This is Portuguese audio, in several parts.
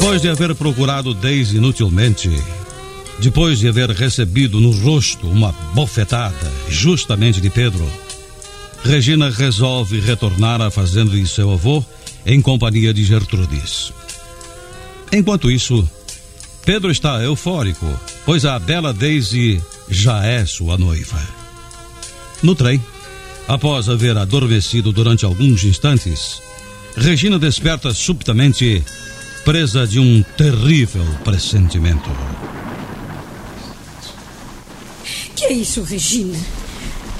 Depois de haver procurado Daisy inutilmente, depois de haver recebido no rosto uma bofetada, justamente de Pedro, Regina resolve retornar à fazenda de seu avô em companhia de Gertrudes. Enquanto isso, Pedro está eufórico, pois a bela Daisy já é sua noiva. No trem, após haver adormecido durante alguns instantes, Regina desperta subitamente presa de um terrível pressentimento. Que é isso, Regina?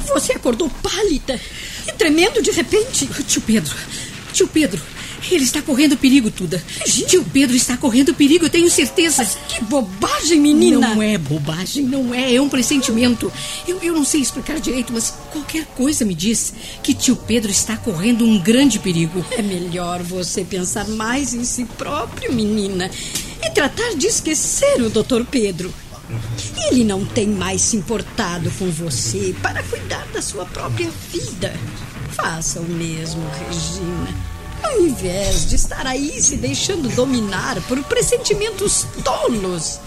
Você acordou pálida e tremendo de repente. Tio Pedro, tio Pedro, ele está correndo perigo, Tuda. Tio Pedro está correndo perigo, eu tenho certeza. Mas que bobagem, menina! Não é bobagem, não é, é um pressentimento. Eu, eu não sei explicar direito, mas qualquer coisa me diz que tio Pedro está correndo um grande perigo. É melhor você pensar mais em si próprio, menina, e tratar de esquecer o doutor Pedro. Ele não tem mais se importado com você para cuidar da sua própria vida. Faça o mesmo, Regina. Ao invés de estar aí se deixando dominar por pressentimentos tolos.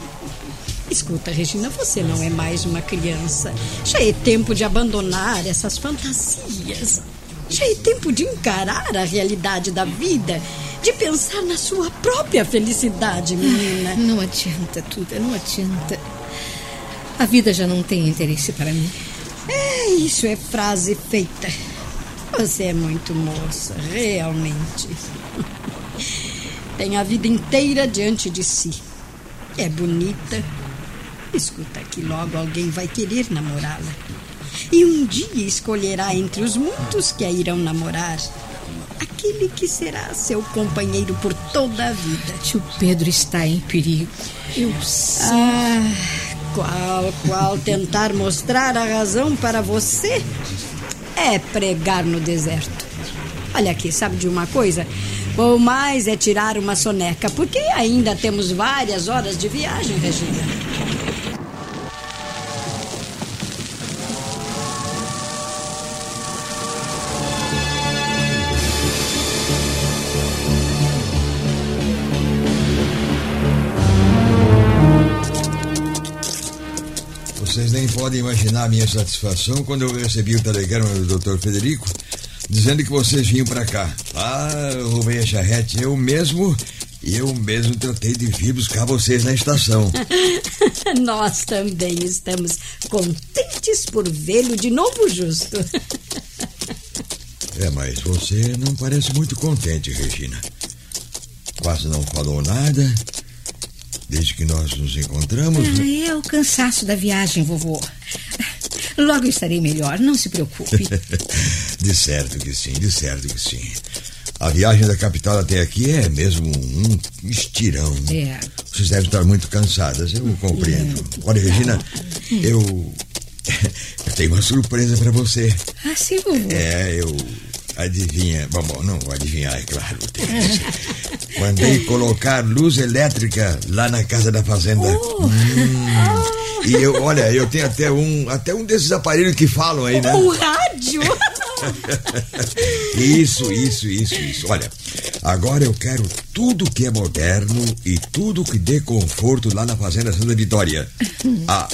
Escuta, Regina, você não é mais uma criança. Já é tempo de abandonar essas fantasias. Já é tempo de encarar a realidade da vida, de pensar na sua própria felicidade, menina. Não adianta, Tuda, não adianta. A vida já não tem interesse para mim. É, isso é frase feita. Você é muito moça, realmente. Tem a vida inteira diante de si. É bonita. Escuta que logo alguém vai querer namorá-la. E um dia escolherá entre os muitos que a irão namorar aquele que será seu companheiro por toda a vida. Tio Pedro está em perigo. Eu sei. Ah, qual, qual tentar mostrar a razão para você é pregar no deserto. Olha aqui, sabe de uma coisa? Ou mais é tirar uma soneca, porque ainda temos várias horas de viagem, Regina. Podem imaginar a minha satisfação quando eu recebi o telegrama do Dr. Federico dizendo que vocês vinham para cá. Ah, eu roubei a charrete eu mesmo e eu mesmo tratei de vir buscar vocês na estação. Nós também estamos contentes por vê-lo de novo justo. É, mas você não parece muito contente, Regina. Quase não falou nada. Desde que nós nos encontramos. Ah, é o cansaço da viagem, vovô. Logo estarei melhor, não se preocupe. de certo que sim, de certo que sim. A viagem da capital até aqui é mesmo um estirão. É. Vocês devem estar muito cansadas, eu compreendo. Olha, Regina, eu. Eu tenho uma surpresa para você. Ah, sim, vovô. É, eu. Adivinha. Bom, bom, não vou adivinhar, é claro. Mandei colocar luz elétrica lá na casa da fazenda. Oh. Hum. E eu, olha, eu tenho até um, até um desses aparelhos que falam aí, né? O rádio! Isso, isso, isso, isso. Olha, agora eu quero tudo que é moderno e tudo que dê conforto lá na Fazenda Santa Vitória. A,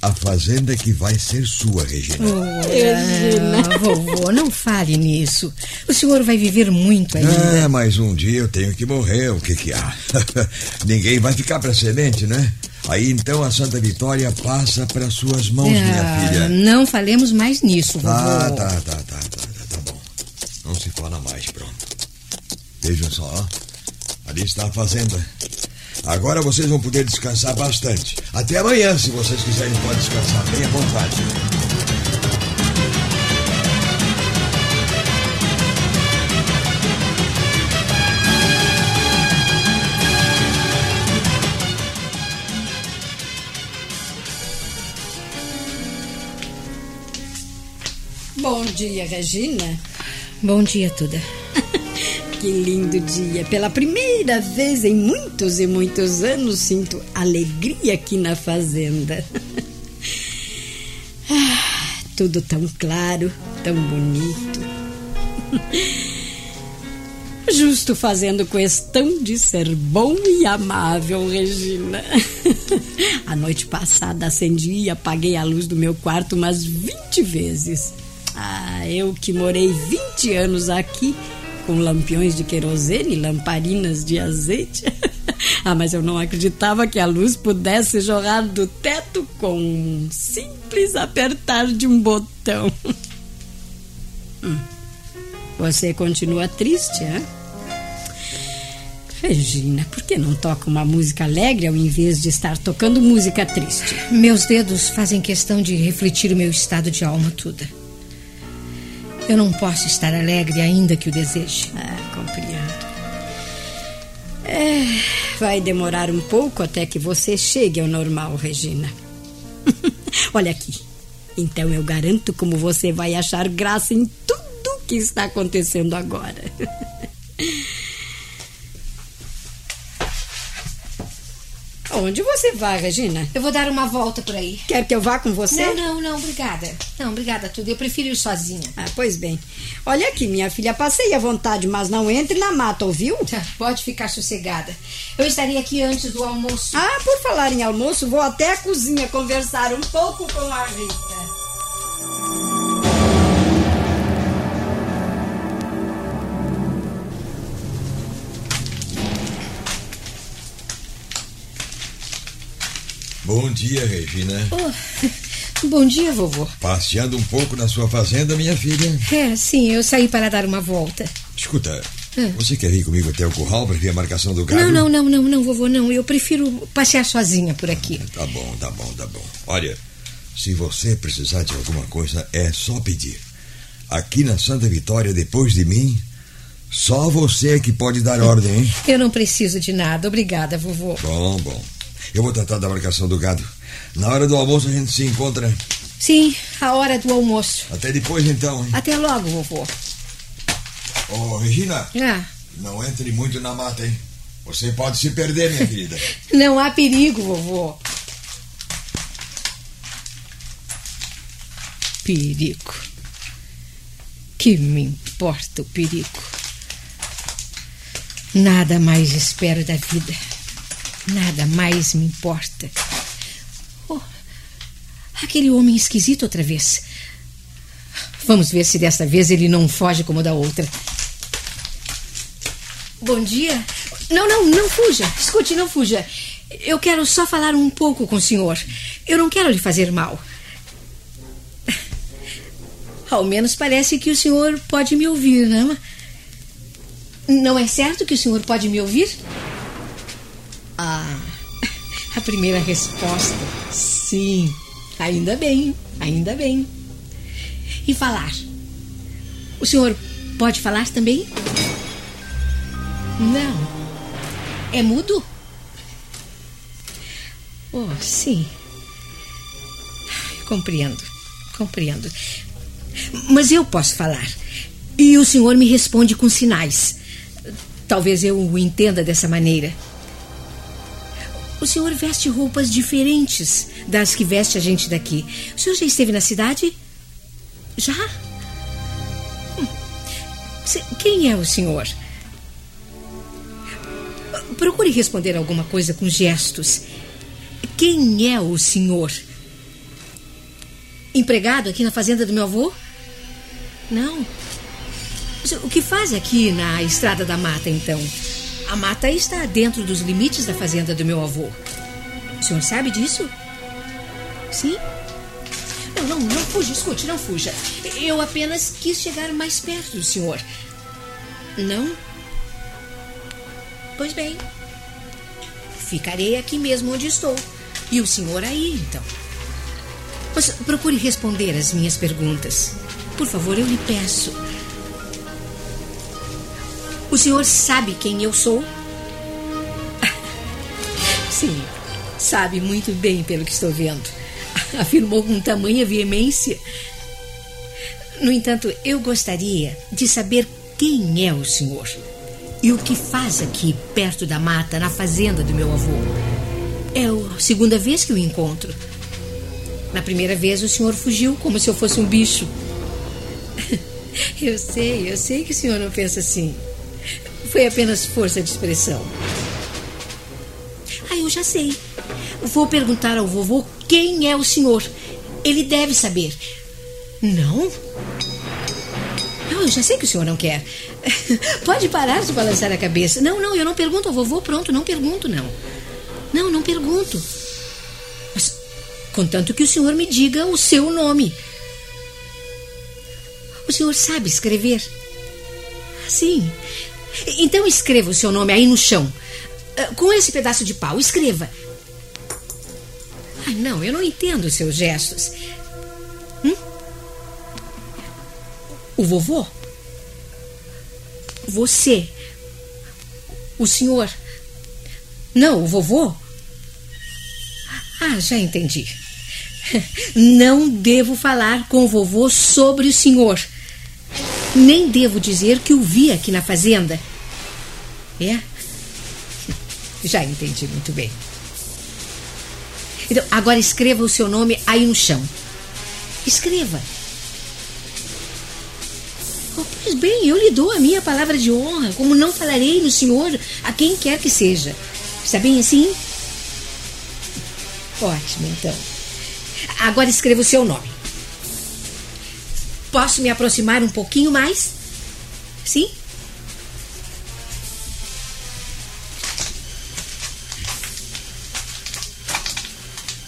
a fazenda que vai ser sua, Regina. Ah, vovô, não fale nisso. O senhor vai viver muito ainda. É, mas um dia eu tenho que morrer, o que que há? Ninguém vai ficar pra semente, né? Aí então a Santa Vitória passa para suas mãos, minha Ah, filha. Não falemos mais nisso, vovô. Ah, tá, tá, tá, tá, tá, tá bom. Não se fala mais, pronto. Vejam só, ó. Ali está a fazenda. Agora vocês vão poder descansar bastante. Até amanhã, se vocês quiserem, pode descansar bem à vontade. Bom dia, Regina. Bom dia, Tuda. Que lindo dia. Pela primeira vez em muitos e muitos anos sinto alegria aqui na fazenda. Ah, tudo tão claro, tão bonito. Justo fazendo questão de ser bom e amável, Regina. A noite passada acendi e apaguei a luz do meu quarto umas 20 vezes. Ah, eu que morei 20 anos aqui com lampiões de querosene, lamparinas de azeite. ah, mas eu não acreditava que a luz pudesse jorrar do teto com um simples apertar de um botão. Hum. Você continua triste, é? Regina, por que não toca uma música alegre ao invés de estar tocando música triste? Meus dedos fazem questão de refletir o meu estado de alma, Tuda. Eu não posso estar alegre ainda que o deseje. Ah, compreendo. É, vai demorar um pouco até que você chegue ao normal, Regina. Olha aqui. Então eu garanto como você vai achar graça em tudo que está acontecendo agora. Onde você vai, Regina? Eu vou dar uma volta por aí. Quer que eu vá com você? Não, não, não, obrigada. Não, obrigada, Tuda. Eu prefiro ir sozinha. Ah, pois bem. Olha aqui, minha filha, passei à vontade, mas não entre na mata, ouviu? Tá, Pode ficar sossegada. Eu estarei aqui antes do almoço. Ah, por falar em almoço, vou até a cozinha conversar um pouco com a Rita. Bom dia, Regina. Oh, bom dia, vovô. Passeando um pouco na sua fazenda, minha filha. É, sim, eu saí para dar uma volta. Escuta, você quer ir comigo até o curral para ver a marcação do gado? Não, não, não, não, não, vovô, não. Eu prefiro passear sozinha por aqui. Tá bom, tá bom, tá bom. Olha, se você precisar de alguma coisa, é só pedir. Aqui na Santa Vitória, depois de mim, só você é que pode dar ordem, hein? Eu não preciso de nada. Obrigada, vovô. Bom, bom. Eu vou tratar da marcação do gado. Na hora do almoço a gente se encontra. Sim, a hora do almoço. Até depois então, hein? Até logo, vovô. Ô, Regina, Ah, não entre muito na mata, hein? Você pode se perder, minha querida. não há perigo, vovô. Perigo. Que me importa o perigo? Nada mais espero da vida. Nada mais me importa. Oh, aquele homem esquisito outra vez. Vamos ver se desta vez ele não foge como da outra. Bom dia. Não, não, não fuja. Escute, não fuja. Eu quero só falar um pouco com o senhor. Eu não quero lhe fazer mal. Ao menos parece que o senhor pode me ouvir, não? Não é certo que o senhor pode me ouvir? Primeira resposta. Sim. Ainda bem, ainda bem. E falar? O senhor pode falar também? Não. É mudo? Oh, sim. Compreendo, compreendo. Mas eu posso falar. E o senhor me responde com sinais. Talvez eu o entenda dessa maneira. O senhor veste roupas diferentes das que veste a gente daqui. O senhor já esteve na cidade? Já? Hum. Quem é o senhor? Procure responder alguma coisa com gestos. Quem é o senhor? Empregado aqui na fazenda do meu avô? Não. O que faz aqui na Estrada da Mata, então? A mata está dentro dos limites da fazenda do meu avô. O senhor sabe disso? Sim? Não, não, não fuja, escute, não fuja. Eu apenas quis chegar mais perto do senhor. Não? Pois bem, ficarei aqui mesmo onde estou. E o senhor aí, então. Mas procure responder as minhas perguntas. Por favor, eu lhe peço. O senhor sabe quem eu sou? Sim, sabe muito bem pelo que estou vendo. Afirmou com tamanha veemência. No entanto, eu gostaria de saber quem é o senhor e o que faz aqui perto da mata, na fazenda do meu avô. É a segunda vez que o encontro. Na primeira vez o senhor fugiu como se eu fosse um bicho. Eu sei, eu sei que o senhor não pensa assim. Foi apenas força de expressão. Ah, eu já sei. Vou perguntar ao vovô quem é o senhor. Ele deve saber. Não? Não, eu já sei que o senhor não quer. Pode parar de balançar a cabeça. Não, não, eu não pergunto ao vovô, pronto, não pergunto, não. Não, não pergunto. Mas, contanto que o senhor me diga o seu nome. O senhor sabe escrever? Sim. Então escreva o seu nome aí no chão. Ah, com esse pedaço de pau, escreva. Ah, não, eu não entendo os seus gestos. Hum? O vovô? Você. O senhor. Não, o vovô? Ah, já entendi. Não devo falar com o vovô sobre o senhor. Nem devo dizer que o vi aqui na fazenda. É? Já entendi muito bem. Então, agora escreva o seu nome aí no chão. Escreva. Oh, pois bem, eu lhe dou a minha palavra de honra, como não falarei no senhor a quem quer que seja. Está bem assim? Ótimo, então. Agora escreva o seu nome. Posso me aproximar um pouquinho mais? Sim?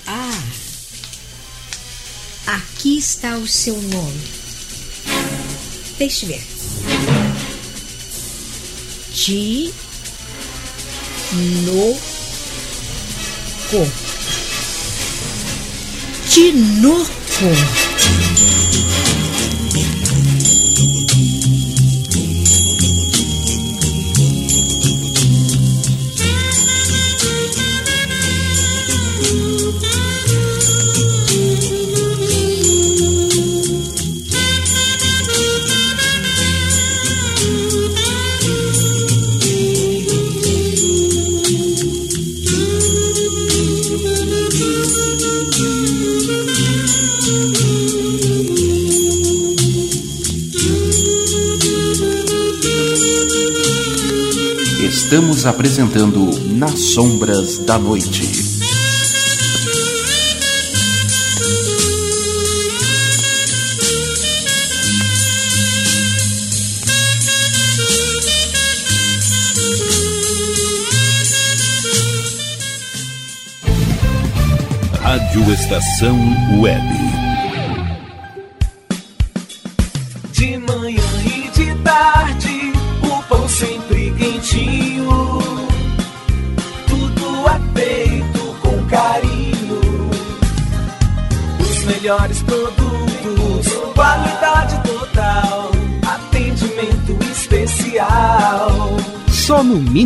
Ah. Aqui está o seu nome. Deixe ver. Ti no co. Tinoco. Estamos apresentando Nas Sombras da Noite. Rádio Estação Web.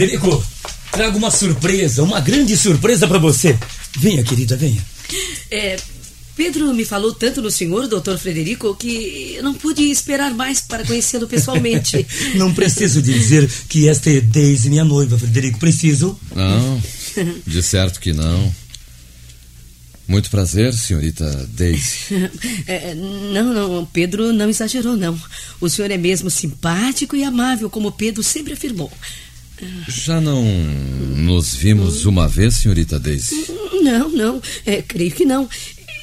Frederico, trago uma surpresa, uma grande surpresa para você. Venha, querida, venha. É, Pedro me falou tanto no senhor, doutor Frederico, que eu não pude esperar mais para conhecê-lo pessoalmente. não preciso dizer que esta é Daisy, minha noiva, Frederico. Preciso? Não, de certo que não. Muito prazer, senhorita Daisy. É, não, não, Pedro não exagerou, não. O senhor é mesmo simpático e amável, como Pedro sempre afirmou. Já não nos vimos uma vez, senhorita Daisy? Não, não, é, creio que não.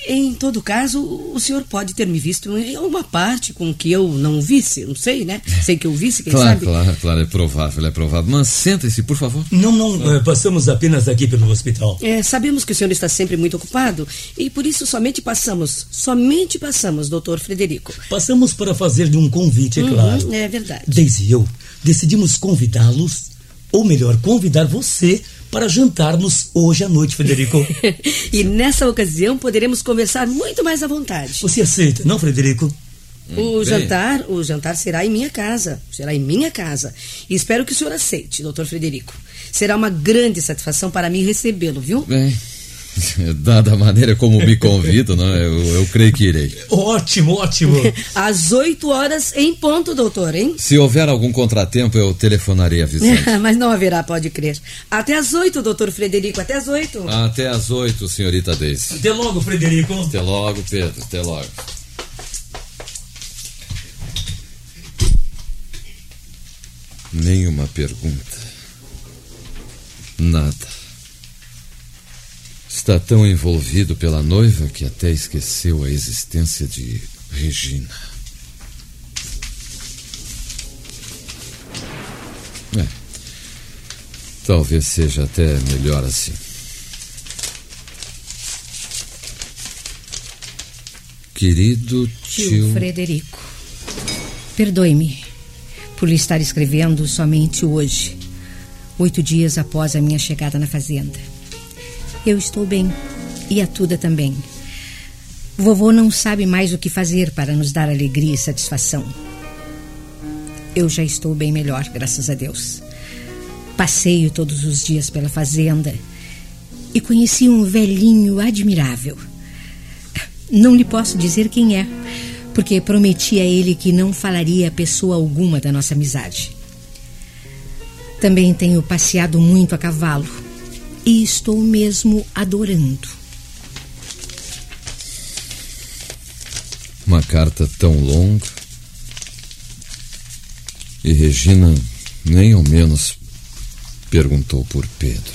Em todo caso, o senhor pode ter me visto em alguma parte com que eu não visse, não sei, né? Sei que eu visse, quem claro, sabe. Claro, claro, é provável, é provável. Mas sentem-se, por favor. Não, não, eh, passamos apenas aqui pelo hospital. É, sabemos que o senhor está sempre muito ocupado e por isso somente passamos, somente passamos, doutor Frederico. Passamos para fazer-lhe um convite, é Uhum, claro. é verdade. Daisy e eu decidimos convidá-los, ou melhor, convidar você para jantarmos hoje à noite, Frederico. e nessa ocasião poderemos conversar muito mais à vontade. Você aceita, não, Frederico? O Bem. jantar, o jantar será em minha casa. Será em minha casa. E espero que o senhor aceite, doutor Frederico. Será uma grande satisfação para mim recebê-lo, viu? Bem, dada a maneira como me convido, não, eu, eu creio que irei. Ótimo, ótimo. Às 8 horas em ponto, doutor, hein? Se houver algum contratempo, eu telefonarei avisando. Mas não haverá, pode crer. Até às 8, doutor Frederico, até às 8. Até às oito, senhorita Daisy. Até logo, Frederico. Até logo, Pedro. Até logo. Nenhuma pergunta. Nada. Está tão envolvido pela noiva que até esqueceu a existência de Regina. É. Talvez seja até melhor assim. Querido tio. Tio Frederico, perdoe-me por lhe estar escrevendo somente hoje, oito dias após a minha chegada na fazenda. Eu estou bem e a Tuda também. Vovô não sabe mais o que fazer para nos dar alegria e satisfação. Eu já estou bem melhor, graças a Deus. Passeio todos os dias pela fazenda e conheci um velhinho admirável. Não lhe posso dizer quem é, porque prometi a ele que não falaria a pessoa alguma da nossa amizade. Também tenho passeado muito a cavalo e estou mesmo adorando. Uma carta tão longa. E Regina nem ao menos perguntou por Pedro.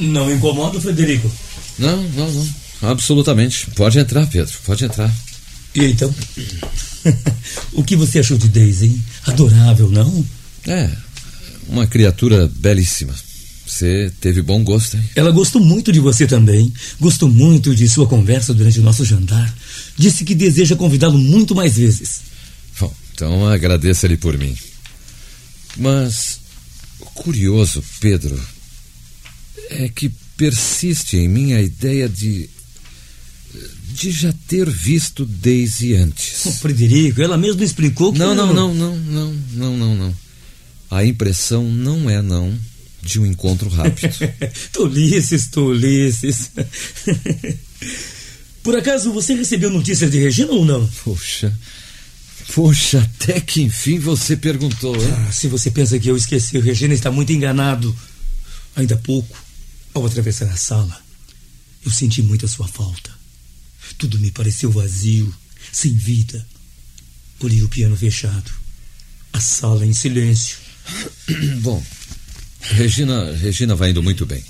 Não incomoda, Frederico? Não, não, não. Absolutamente. Pode entrar, Pedro. Pode entrar. E então? o que você achou de Daisy, hein? Adorável, não? É, uma criatura belíssima. Você teve bom gosto, hein? Ela gostou muito de você também. Gostou muito de sua conversa durante o nosso jantar. Disse que deseja convidá-lo muito mais vezes. Bom, então agradeça-lhe por mim. Mas, curioso, Pedro, é que persiste em mim a ideia de. De já ter visto Daisy antes. Oh, Frederico, ela mesma explicou que. Não, não, não, não, não, não, não, não. A impressão não é, não, de um encontro rápido. tolices, tolices. Por acaso você recebeu notícias de Regina ou não? Poxa. Poxa, até que enfim você perguntou, hein? Ah, se você pensa que eu esqueci, Regina está muito enganado. Ainda há pouco, ao atravessar a sala, eu senti muito a sua falta. Tudo me pareceu vazio, sem vida. Olhei o piano fechado, a sala em silêncio. Bom, Regina, Regina vai indo muito bem.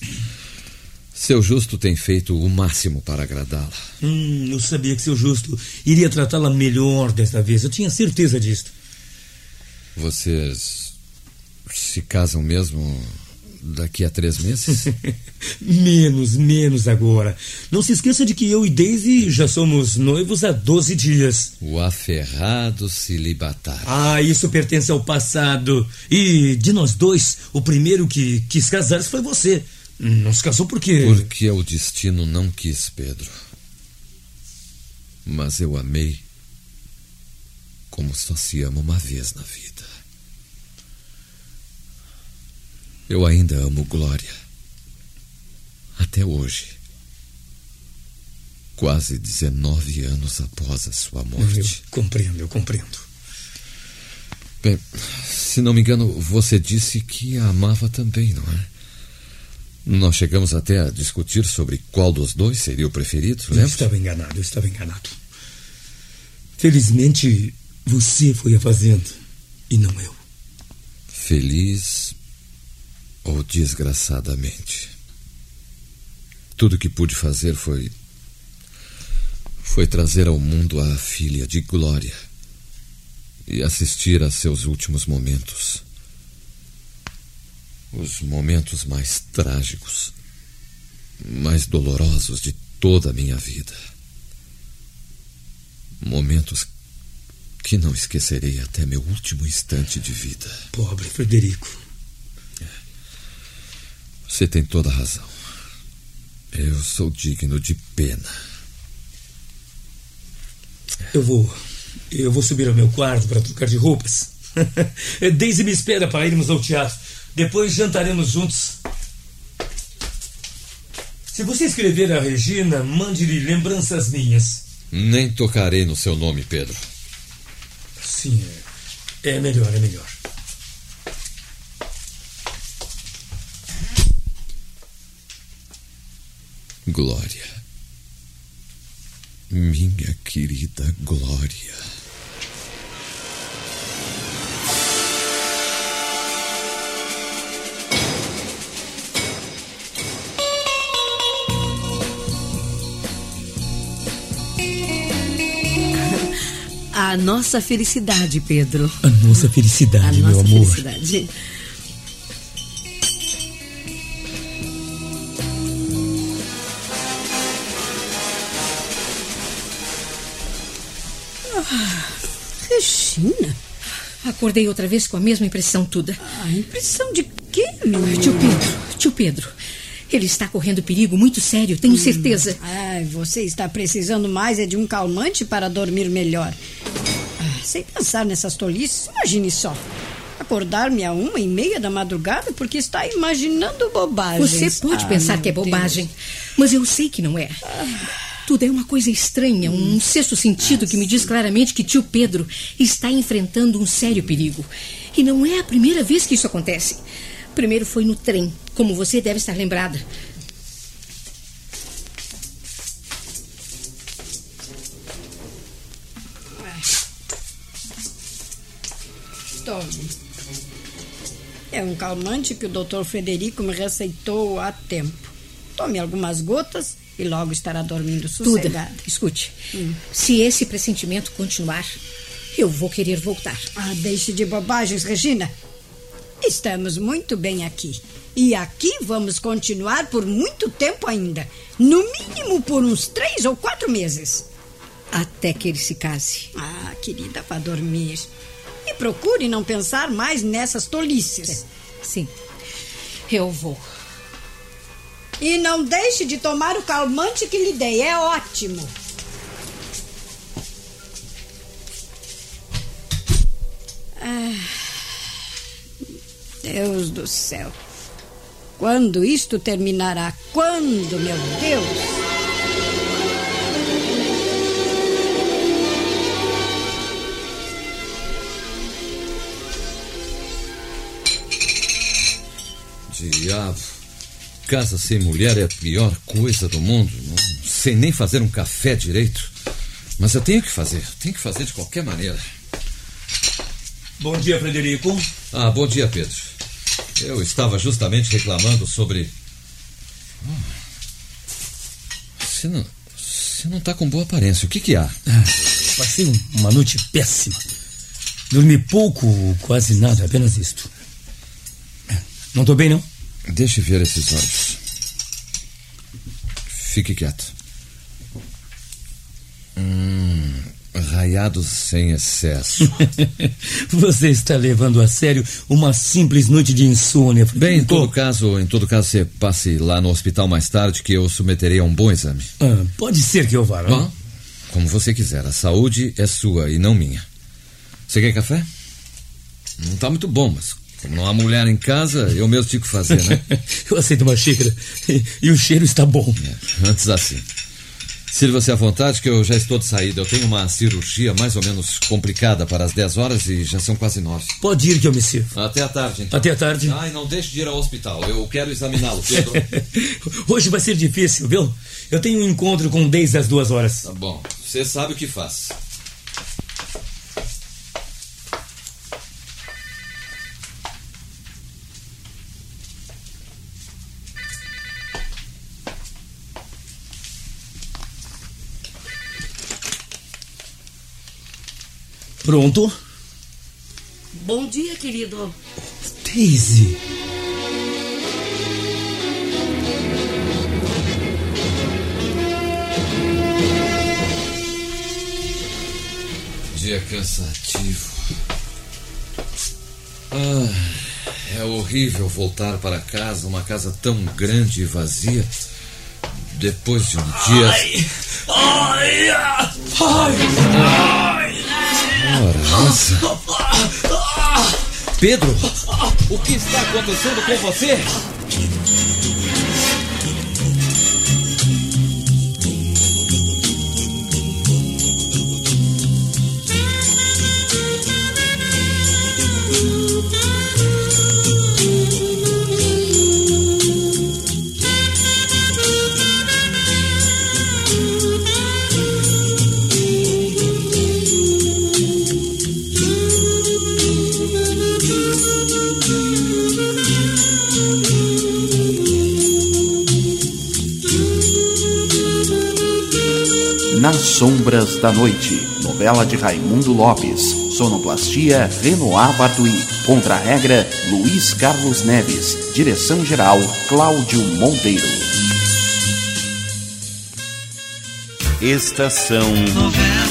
Seu Justo tem feito o máximo para agradá-la. Hum, eu sabia que seu Justo iria tratá-la melhor desta vez. Eu tinha certeza disto. Vocês se casam mesmo daqui a três meses? menos, menos agora. Não se esqueça de que eu e Daisy já somos noivos há 12 dias. O aferrado celibatário. Ah, isso pertence ao passado. E de nós dois, o primeiro que quis casar foi você. Não se casou por quê? Porque o destino não quis, Pedro. Mas eu amei como só se ama uma vez na vida. Eu ainda amo Glória. Até hoje. Quase 19 anos após a sua morte. Eu compreendo, eu compreendo. Bem, se não me engano, você disse que a amava também, não é? Nós chegamos até a discutir sobre qual dos dois seria o preferido, lembra? Eu estava enganado, eu estava enganado. Felizmente, você foi a fazenda e não eu. Feliz ou desgraçadamente. Tudo que pude fazer foi. foi trazer ao mundo a filha de Glória e assistir a seus últimos momentos. Os momentos mais trágicos, mais dolorosos de toda a minha vida. Momentos que não esquecerei até meu último instante de vida. Pobre Frederico. Você tem toda a razão. Eu sou digno de pena. Eu vou. Eu vou subir ao meu quarto para trocar de roupas. Daisy me espera para irmos ao teatro. Depois jantaremos juntos. Se você escrever a Regina, mande-lhe lembranças minhas. Nem tocarei no seu nome, Pedro. Sim, é, é melhor, é melhor. Glória. Minha querida Glória. A nossa felicidade, Pedro. A nossa felicidade, A nossa meu amor. Felicidade. Acordei outra vez com a mesma impressão toda. a impressão de quê, menina? Tio Pedro, tio Pedro. Ele está correndo perigo muito sério, tenho certeza. Ai, você está precisando mais é de um calmante para dormir melhor. Ah, sem pensar nessas tolices, imagine só. Acordar-me a uma e meia da madrugada porque está imaginando bobagens. Você pode Ah, pensar meu que é Deus. bobagem, mas eu sei que não é. Tudo é uma coisa estranha, um sexto sentido que me diz claramente que tio Pedro está enfrentando um sério perigo. E não é a primeira vez que isso acontece. Primeiro foi no trem, como você deve estar lembrada. Tome. É um calmante que o doutor Frederico me receitou há tempo. Tome algumas gotas e logo estará dormindo Tuda, sossegado. escute. Se esse pressentimento continuar, eu vou querer voltar. Ah, deixe de bobagens, Regina. Estamos muito bem aqui. E aqui vamos continuar por muito tempo ainda. No mínimo por uns três ou quatro meses. Até que ele se case. Ah, querida, vá dormir. E procure não pensar mais nessas tolices. Sim, eu vou. E não deixe de tomar o calmante que lhe dei, é ótimo. Ah, Deus do céu. Quando isto terminará? Quando, meu Deus? Diabo. Casa sem mulher é a pior coisa do mundo. Não sei nem fazer um café direito. Mas eu tenho que fazer. Tenho que fazer de qualquer maneira. Bom dia, Frederico. Ah, bom dia, Pedro. Eu estava justamente reclamando sobre. Ah, Você não. Você não está com boa aparência. O que, que há? Ah, Passei um- uma noite péssima. Dormi pouco, ou quase nada, apenas isto. Não tô bem, não? Deixe ver esses olhos. Fique quieto. Hum, raiados sem excesso. Você está levando a sério uma simples noite de insônia. Bem, em todo caso, em todo caso, você passe lá no hospital mais tarde que eu submeterei a um bom exame. Ah, pode ser que eu vá? Bom, como você quiser. A saúde é sua e não minha. Você quer café? Não está muito bom, mas como não há mulher em casa, eu mesmo tive que fazer, né? eu aceito uma xícara. E, o cheiro está bom. Antes assim. Sirva-se à vontade que eu já estou de saída. Eu tenho uma cirurgia mais ou menos complicada para as 10 horas e já são quase 9. Pode ir que eu me sirvo. Até a tarde, então. Até a tarde. E não deixe de ir ao hospital. Eu quero examiná-lo, Pedro. Hoje vai ser difícil, viu? Eu tenho um encontro com desde as duas horas. tá bom. Você sabe o que faz. Pronto? Bom dia, querido. Daisy. Dia cansativo. Ah, é horrível voltar para casa, uma casa tão grande e vazia. Depois de um dia. Ai! Ai! Ai! Ora, essa. Pedro, o que está acontecendo com você? Da Noite. novela de Raimundo Lopes. Sonoplastia Renoir Bartui. Contra-regra Luiz Carlos Neves. Direção-geral Cláudio Monteiro. Estação Novela.